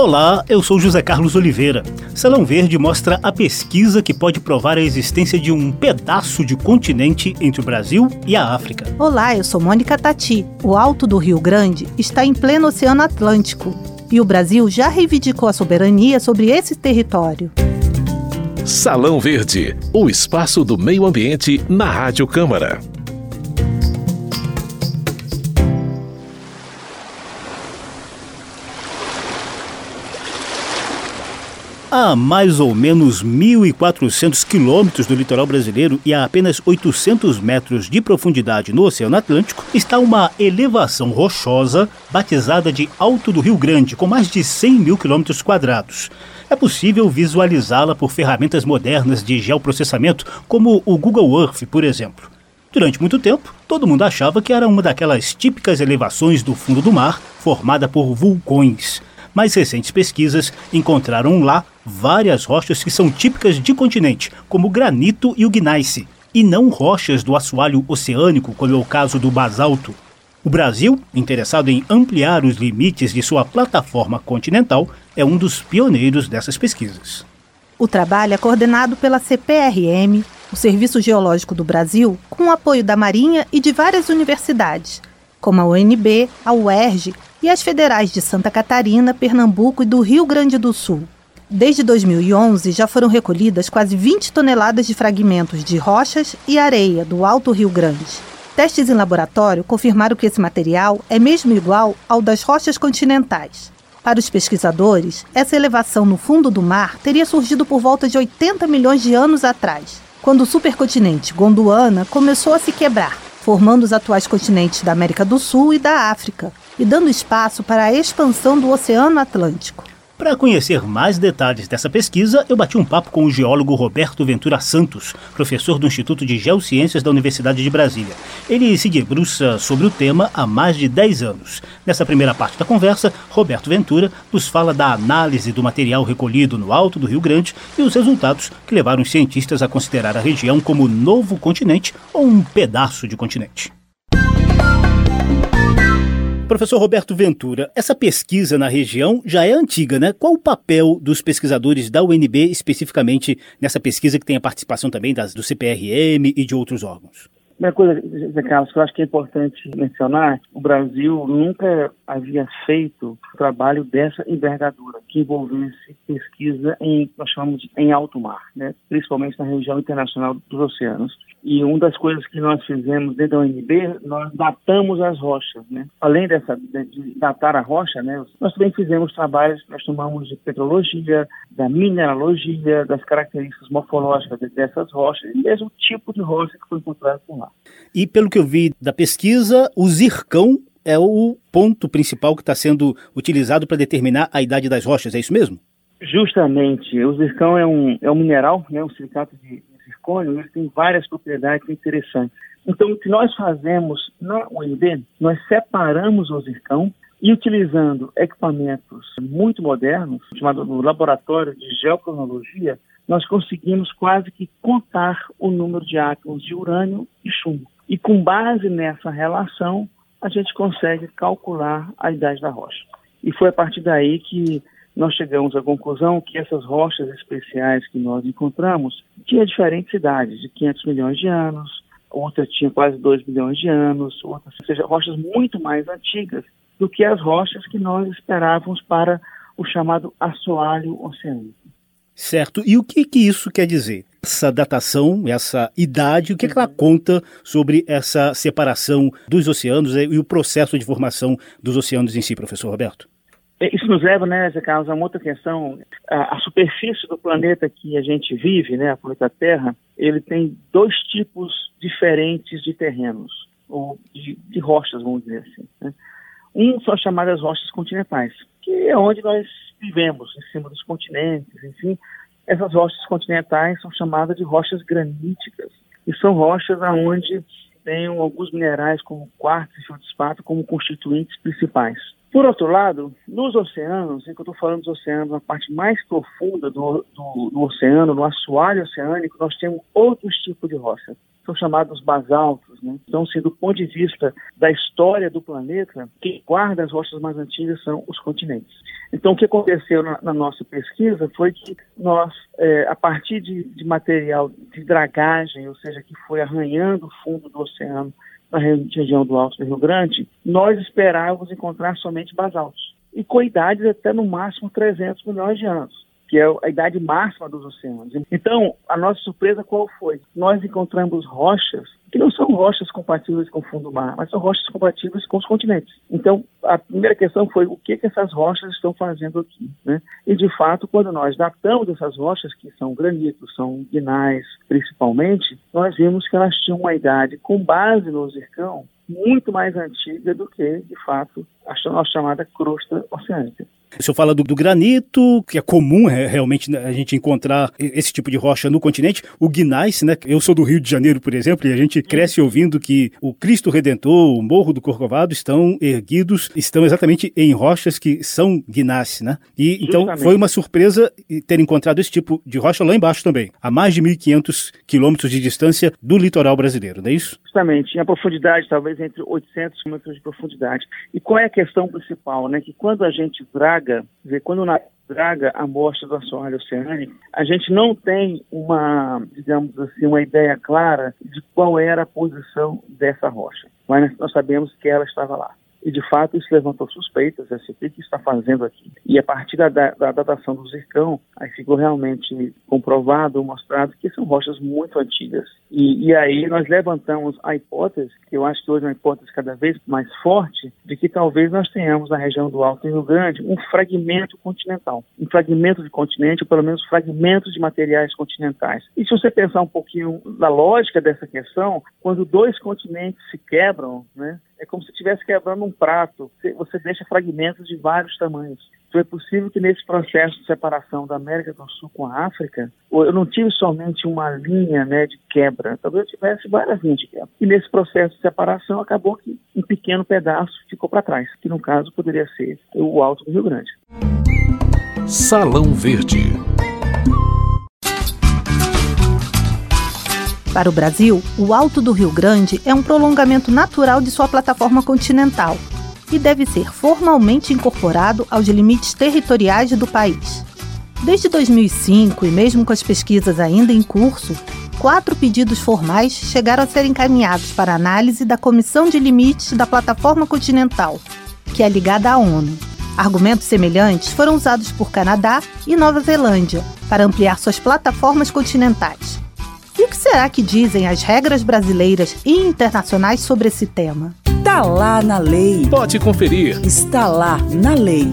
Olá, eu sou José Carlos Oliveira. Salão Verde mostra a pesquisa que pode provar a existência de um pedaço de continente entre o Brasil e a África. Olá, eu sou Mônica Tati. O alto do Rio Grande está em pleno Oceano Atlântico e o Brasil já reivindicou a soberania sobre esse território. Salão Verde, o espaço do meio ambiente na Rádio Câmara. A mais ou menos 1.400 quilômetros do litoral brasileiro e a apenas 800 metros de profundidade no Oceano Atlântico está uma elevação rochosa batizada de Alto do Rio Grande, com mais de 100 mil quilômetros quadrados. É possível visualizá-la por ferramentas modernas de geoprocessamento, como o Google Earth, por exemplo. Durante muito tempo, todo mundo achava que era uma daquelas típicas elevações do fundo do mar, formada por vulcões. Mais recentes pesquisas encontraram lá várias rochas que são típicas de continente, como o granito e o gneiss, e não rochas do assoalho oceânico, como é o caso do basalto. O Brasil, interessado em ampliar os limites de sua plataforma continental, é um dos pioneiros dessas pesquisas. O trabalho é coordenado pela CPRM, o Serviço Geológico do Brasil, com o apoio da Marinha e de várias universidades, como a UNB, a UERJ e as federais de Santa Catarina, Pernambuco e do Rio Grande do Sul. Desde 2011, já foram recolhidas quase 20 toneladas de fragmentos de rochas e areia do Alto Rio Grande. Testes em laboratório confirmaram que esse material é mesmo igual ao das rochas continentais. Para os pesquisadores, essa elevação no fundo do mar teria surgido por volta de 80 milhões de anos atrás, quando o supercontinente Gondwana começou a se quebrar, formando os atuais continentes da América do Sul e da África, e dando espaço para a expansão do Oceano Atlântico. Para conhecer mais detalhes dessa pesquisa, eu bati um papo com o geólogo Roberto Ventura Santos, professor do Instituto de Geociências da Universidade de Brasília. Ele se debruça sobre o tema há mais de 10 anos. Nessa primeira parte da conversa, Roberto Ventura nos fala da análise do material recolhido no alto do Rio Grande e os resultados que levaram os cientistas a considerar a região como novo continente ou um pedaço de continente. Professor Roberto Ventura, essa pesquisa na região já é antiga, né? Qual o papel dos pesquisadores da UNB especificamente nessa pesquisa que tem a participação também das, do CPRM e de outros órgãos? Primeira coisa, Zé Carlos, que eu acho que é importante mencionar, o Brasil nunca havia feito trabalho dessa envergadura, que envolvesse pesquisa em, nós chamamos em alto mar, né? principalmente na região internacional dos oceanos. E uma das coisas que nós fizemos dentro da UNB, nós datamos as rochas, né? Além dessa, de datar a rocha, né? Nós também fizemos trabalhos que nós chamamos de petrologia, da mineralogia, das características morfológicas dessas rochas e mesmo tipo de rocha que foi encontrado por lá. E pelo que eu vi da pesquisa, o zircão é o ponto principal que está sendo utilizado para determinar a idade das rochas, é isso mesmo? Justamente. O zircão é um, é um mineral, né, um silicato de zircônio, ele tem várias propriedades interessantes. Então, o que nós fazemos na UNB, nós separamos o zircão e utilizando equipamentos muito modernos, chamado no laboratório de geocronologia, nós conseguimos quase que contar o número de átomos de urânio e chumbo. E com base nessa relação, a gente consegue calcular a idade da rocha. E foi a partir daí que nós chegamos à conclusão que essas rochas especiais que nós encontramos tinham diferentes idades, de 500 milhões de anos, outras tinham quase 2 milhões de anos, outras, ou seja, rochas muito mais antigas do que as rochas que nós esperávamos para o chamado assoalho oceânico. Certo. E o que, que isso quer dizer? Essa datação, essa idade, o que, que ela conta sobre essa separação dos oceanos e o processo de formação dos oceanos em si, professor Roberto? É, isso nos leva, né, Zé Carlos, a uma outra questão. A, a, superfície do planeta que a gente vive, né, a planeta Terra, ele tem dois tipos diferentes de terrenos, ou de, de rochas, vamos dizer assim. Né? Um são as chamadas rochas continentais, que é onde nós vivemos, em cima dos continentes, enfim. Essas rochas continentais são chamadas de rochas graníticas, e são rochas aonde tem alguns minerais como quartzo e feldspato como constituintes principais. Por outro lado, nos oceanos, que eu estou falando dos oceanos, na parte mais profunda do, do, do, oceano, no assoalho oceânico, nós temos outros tipos de rocha. São chamados basaltos. Né? Então, assim, do ponto de vista da história do planeta, quem guarda as rochas mais antigas são os continentes. Então, o que aconteceu na, na nossa pesquisa foi que nós, é, a partir de, de material de dragagem, ou seja, que foi arranhando o fundo do oceano, na região do Alto do Rio Grande, nós esperávamos encontrar somente basaltos. E com idades até no máximo 300 milhões de anos, que é a idade máxima dos oceanos. Então, a nossa surpresa qual foi? Nós encontramos rochas que não são rochas compatíveis com o fundo do mar, mas são rochas compatíveis com os continentes. Então, a primeira questão foi o que, que essas rochas estão fazendo aqui. Né? E, de fato, quando nós datamos essas rochas, que são granitos, são guinais principalmente, nós vimos que elas tinham uma idade, com base no zircão, muito mais antiga do que, de fato, a nossa chamada crosta oceânica. O senhor fala do, do, granito, que é comum é, realmente né, a gente encontrar esse tipo de rocha no continente. O gneiss, né? Eu sou do Rio de Janeiro, por exemplo, e a gente cresce ouvindo que o Cristo Redentor, o Morro do Corcovado estão erguidos, estão exatamente em rochas que são gneiss, né? E então foi uma surpresa ter encontrado esse tipo de rocha lá embaixo também, a mais de 1.500 quilômetros de distância do litoral brasileiro, não é isso? Justamente, em profundidade talvez entre 800 quilômetros de profundidade. E qual é a questão principal, né? Que quando a gente draga, quando na draga a amostra do assoalho oceânico, a gente não tem uma, digamos assim, uma ideia clara de qual era a posição dessa rocha. Mas nós sabemos que ela estava lá. E, de fato, isso levantou suspeitas, assim, o que, que está fazendo aqui? E a partir da, da, da, datação do zircão, aí ficou realmente comprovado, mostrado que são rochas muito antigas. E, e aí nós levantamos a hipótese, que eu acho que hoje é uma hipótese cada vez mais forte, de que talvez nós tenhamos na região do Alto Rio Grande um fragmento continental. Um fragmento de continente, ou pelo menos fragmentos de materiais continentais. E se você pensar um pouquinho na lógica dessa questão, quando dois continentes se quebram, né, é como se estivesse quebrando um prato. Você deixa fragmentos de vários tamanhos. Então é possível que nesse processo de separação da América do Sul com a África, eu não tive somente uma linha né, de quebra, talvez eu tivesse várias linhas de quebra. E nesse processo de separação acabou que um pequeno pedaço ficou para trás, que no caso poderia ser o Alto do Rio Grande. Salão Verde. Para o Brasil, o Alto do Rio Grande é um prolongamento natural de sua plataforma continental e deve ser formalmente incorporado aos limites territoriais do país. Desde 2005, e mesmo com as pesquisas ainda em curso, quatro pedidos formais chegaram a ser encaminhados para análise da Comissão de Limites da Plataforma Continental, que é ligada à ONU. Argumentos semelhantes foram usados por Canadá e Nova Zelândia para ampliar suas plataformas continentais. E o que será que dizem as regras brasileiras e internacionais sobre esse tema? Está lá na lei. Pode conferir. Está lá na lei.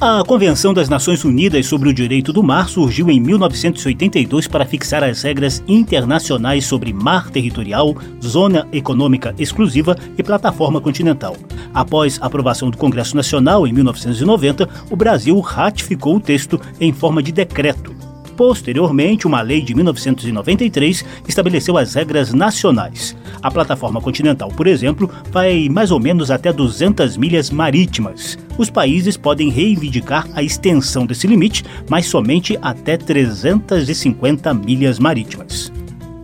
A Convenção das Nações Unidas sobre o Direito do Mar surgiu em 1982 para fixar as regras internacionais sobre mar territorial, zona econômica exclusiva e plataforma continental. Após a aprovação do Congresso Nacional em 1990, o Brasil ratificou o texto em forma de decreto. Posteriormente, uma lei de 1993 estabeleceu as regras nacionais. A plataforma continental, por exemplo, vai mais ou menos até 200 milhas marítimas. Os países podem reivindicar a extensão desse limite, mas somente até 350 milhas marítimas.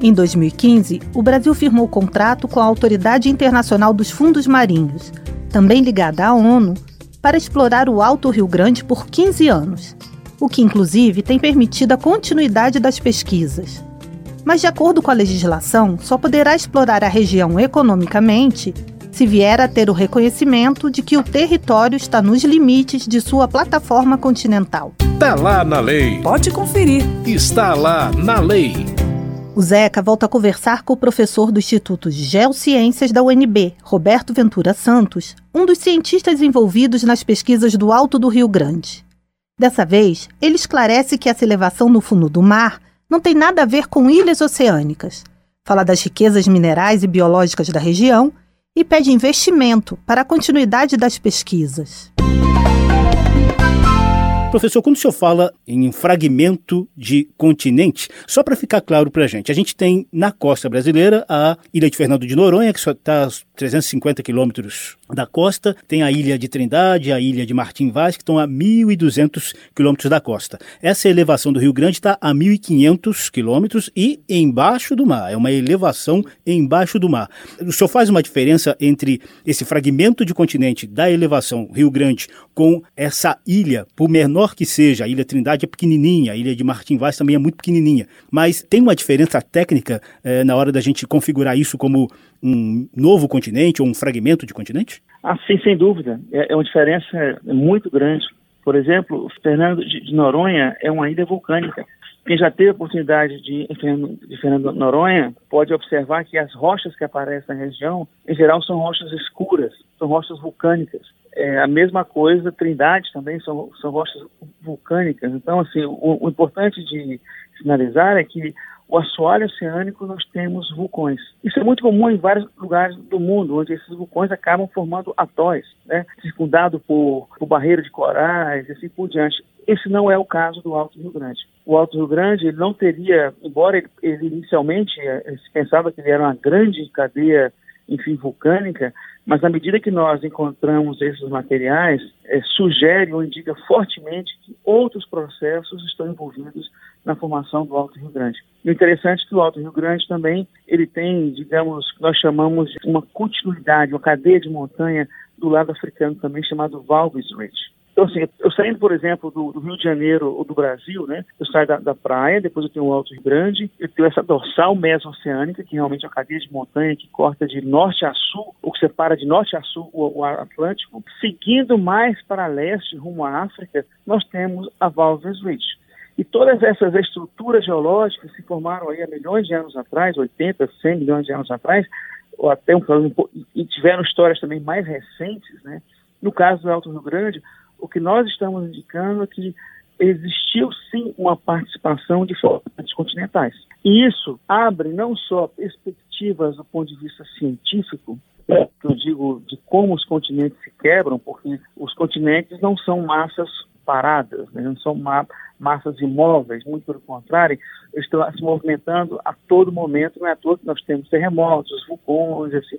Em 2015, o Brasil firmou contrato com a Autoridade Internacional dos Fundos Marinhos, também ligada à ONU, para explorar o Alto Rio Grande por 15 anos o que inclusive tem permitido a continuidade das pesquisas. Mas, de acordo com a legislação, só poderá explorar a região economicamente se vier a ter o reconhecimento de que o território está nos limites de sua plataforma continental. Está lá na lei. Pode conferir. Está lá na lei. O Zeca volta a conversar com o professor do Instituto de Geociências da UNB, Roberto Ventura Santos, um dos cientistas envolvidos nas pesquisas do Alto do Rio Grande. Dessa vez, ele esclarece que essa elevação no fundo do mar não tem nada a ver com ilhas oceânicas. Fala das riquezas minerais e biológicas da região e pede investimento para a continuidade das pesquisas. Professor, quando o senhor fala em fragmento de continente, só para ficar claro para a gente, a gente tem na costa brasileira a ilha de Fernando de Noronha, que só está a 350 quilômetros da costa, tem a ilha de Trindade, a ilha de Martim Vaz, que estão a 1.200 quilômetros da costa. Essa elevação do Rio Grande está a 1.500 quilômetros e embaixo do mar. É uma elevação embaixo do mar. O senhor faz uma diferença entre esse fragmento de continente da elevação Rio Grande com essa ilha, por menor que seja, a ilha Trindade é pequenininha, a ilha de Martim Vaz também é muito pequenininha, mas tem uma diferença técnica eh, na hora da gente configurar isso como um novo continente ou um fragmento de continente? Ah, sim, sem dúvida. É, é uma diferença muito grande. Por exemplo, Fernando de Noronha é uma ilha vulcânica. Quem já teve a oportunidade de de Fernando de Noronha pode observar que as rochas que aparecem na região, em geral, são rochas escuras, são rochas vulcânicas. É, a mesma coisa, Trindade também são, são rochas vulcânicas. Então, assim, o, o importante de sinalizar é que o assoalho oceânico nós temos vulcões. Isso é muito comum em vários lugares do mundo, onde esses vulcões acabam formando atóis, né, circundado por, por barreira de corais e assim por diante. Esse não é o caso do Alto Rio Grande. O Alto Rio Grande ele não teria, embora ele, ele inicialmente eh, se pensava que ele era uma grande cadeia enfim, vulcânica, mas à medida que nós encontramos esses materiais, é, sugere ou indica fortemente que outros processos estão envolvidos na formação do Alto Rio Grande. O interessante é que o Alto Rio Grande também ele tem, digamos, nós chamamos de uma continuidade, uma cadeia de montanha do lado africano também chamado Valves Ridge. Então, assim, eu saindo, por exemplo, do, do, Rio de Janeiro ou do Brasil, né? Eu saio da, da, praia, depois eu tenho o Alto Rio Grande, eu tenho essa dorsal meso-oceânica, que realmente é uma cadeia de montanha que corta de norte a sul, ou que separa de norte a sul o, o Atlântico. Seguindo mais para leste, rumo à África, nós temos a Valves Ridge. E todas essas estruturas geológicas se formaram aí há milhões de anos atrás, 80, 100 milhões de anos atrás, ou até um, e tiveram histórias também mais recentes, né? No caso do Alto Rio Grande, o que nós estamos indicando é que existiu sim uma participação de formatos continentais. E isso abre não só perspectivas do ponto de vista científico, né, que eu digo de como os continentes se quebram, porque os continentes não são massas paradas, né, não são ma massas imóveis, muito pelo contrário, estão se movimentando a todo momento, não é à toa que nós temos terremotos, vulcões, assim,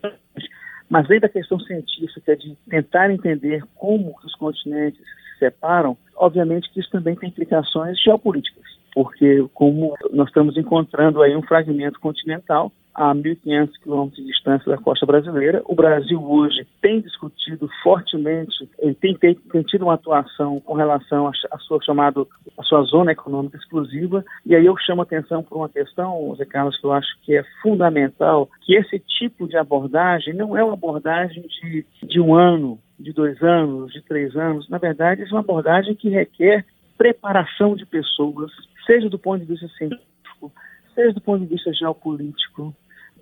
mas além da questão científica de tentar entender como os continentes se separam, obviamente que isso também tem implicações geopolíticas, porque como nós estamos encontrando aí um fragmento continental a 1.500 quilômetros de distância da costa brasileira. O Brasil hoje tem discutido fortemente, tem, tem, tem tido uma atuação com relação à sua chamado a sua zona econômica exclusiva. E aí eu chamo a atenção por uma questão, Zé Carlos, que eu acho que é fundamental, que esse tipo de abordagem não é uma abordagem de, de um ano, de dois anos, de três anos. Na verdade, é uma abordagem que requer preparação de pessoas, seja do ponto de vista científico, seja do ponto de vista geopolítico,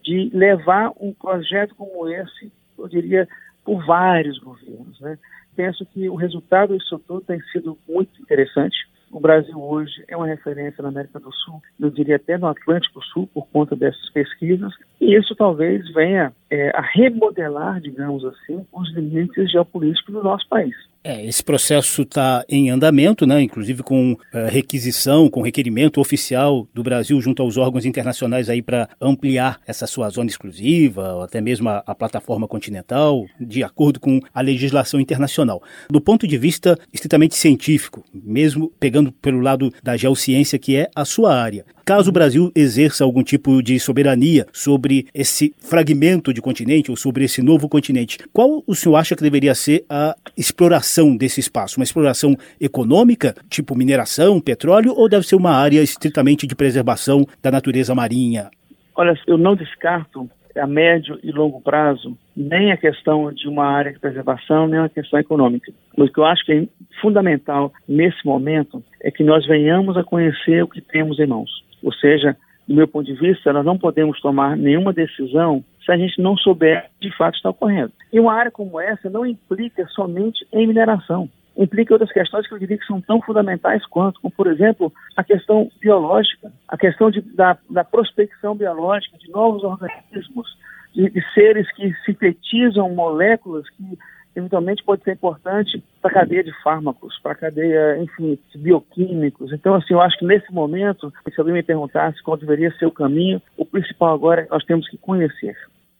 de levar um projeto como esse, eu diria, por vários governos. Né? Penso que o resultado disso tudo tem sido muito interessante. O Brasil hoje é uma referência na América do Sul, eu diria até no Atlântico Sul, por conta dessas pesquisas, e isso talvez venha é, a remodelar, digamos assim, os limites geopolíticos do nosso país. É, esse processo está em andamento, né? inclusive com uh, requisição, com requerimento oficial do Brasil junto aos órgãos internacionais aí para ampliar essa sua zona exclusiva, ou até mesmo a, a, plataforma continental, de acordo com a legislação internacional. Do ponto de vista estritamente científico, mesmo pegando pelo lado da geociência, que é a sua área, caso o Brasil exerça algum tipo de soberania sobre esse fragmento de continente ou sobre esse novo continente, qual o senhor acha que deveria ser a exploração? desse espaço? Uma exploração econômica, tipo mineração, petróleo, ou deve ser uma área estritamente de preservação da natureza marinha? Olha, eu não descarto a médio e longo prazo nem a questão de uma área de preservação, nem a questão econômica. Mas o que eu acho que é fundamental nesse momento é que nós venhamos a conhecer o que temos em mãos. Ou seja, do meu ponto de vista, nós não podemos tomar nenhuma decisão se a gente não souber de fato está ocorrendo. E uma área como essa não implica somente em mineração. Implica outras questões que eu diria que são tão fundamentais quanto, como, por exemplo, a questão biológica, a questão de, da, da prospecção biológica de novos organismos, de, de seres que sintetizam moléculas que eventualmente pode ser importante para a cadeia de fármacos, para a cadeia, enfim, de bioquímicos. Então, assim, eu acho que nesse momento, se alguém me perguntasse qual deveria ser o caminho, o principal agora é que nós temos que conhecer.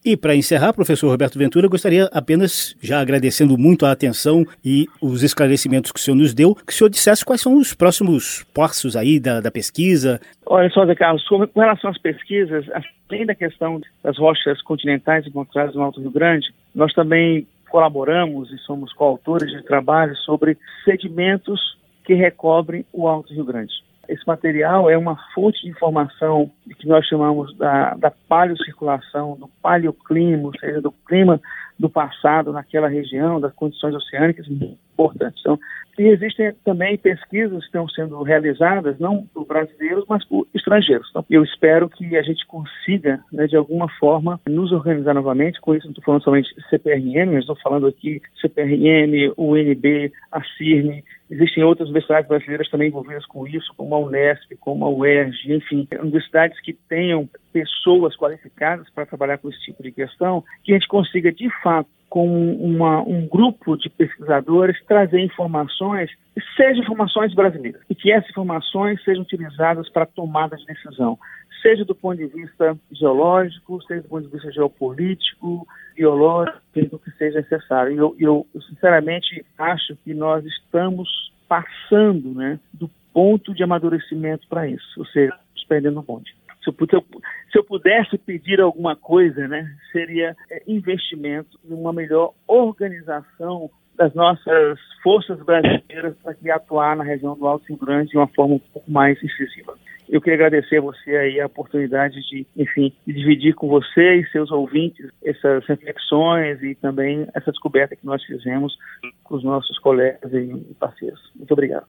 E para encerrar, professor Roberto Ventura, gostaria apenas, já agradecendo muito a atenção e os esclarecimentos que o senhor nos deu, que o senhor dissesse quais são os próximos passos aí da, da pesquisa. Olha só, Zé Carlos, com relação às pesquisas, além da questão das rochas continentais encontradas no Alto Rio Grande, nós também colaboramos e somos coautores de trabalhos sobre sedimentos que recobrem o Alto Rio Grande. Esse material é uma fonte de informação que nós chamamos da, da paleocirculação, do paleoclima, ou seja, do clima do passado naquela região, das condições oceânicas importantes. Então, e existem também pesquisas que estão sendo realizadas, não por brasileiros, mas por estrangeiros. Então, eu espero que a gente consiga, né, de alguma forma, nos organizar novamente. Com isso, não estou falando somente CPRM, estou falando aqui CPRM, UNB, a CIRNE, Existem outras universidades brasileiras também envolvidas com isso, como a Unesp, como a UERJ, enfim, universidades que tenham pessoas qualificadas para trabalhar com esse tipo de questão, que a gente consiga, de fato, com uma, um grupo de pesquisadores, trazer informações, sejam informações brasileiras, e que essas informações sejam utilizadas para tomada de decisão, seja do ponto de vista geológico, seja do ponto de vista geopolítico, biológico, o que seja necessário. Eu, eu, eu, sinceramente acho que nós estamos passando né, do ponto de amadurecimento para isso, ou seja, perdendo o bonde. Se eu, se eu, pudesse pedir alguma coisa, né, seria é, investimento em uma melhor organização das nossas forças brasileiras para que atuar na região do Alto Grande de uma forma um pouco mais incisiva. Eu queria agradecer a você aí a oportunidade de, enfim, dividir com você e seus ouvintes essas reflexões e também essa descoberta que nós fizemos com os nossos colegas e parceiros. Muito obrigado.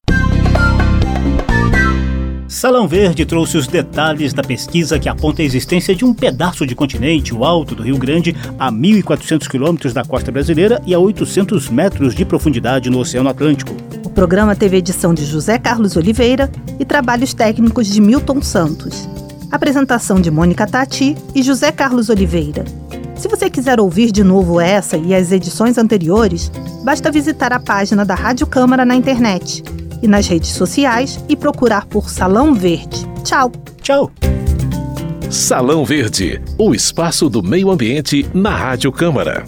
Salão Verde trouxe os detalhes da pesquisa que aponta a existência de um pedaço de continente, o alto do Rio Grande, a 1.400 quilômetros da costa brasileira e a 800 metros de profundidade no Oceano Atlântico. O programa teve edição de José Carlos Oliveira e trabalhos técnicos de Milton Santos. Apresentação de Mônica Tati e José Carlos Oliveira. Se você quiser ouvir de novo essa e as edições anteriores, basta visitar a página da Rádio Câmara na internet e nas redes sociais e procurar por Salão Verde. Tchau! Tchau! Salão Verde, o espaço do meio ambiente na Rádio Câmara.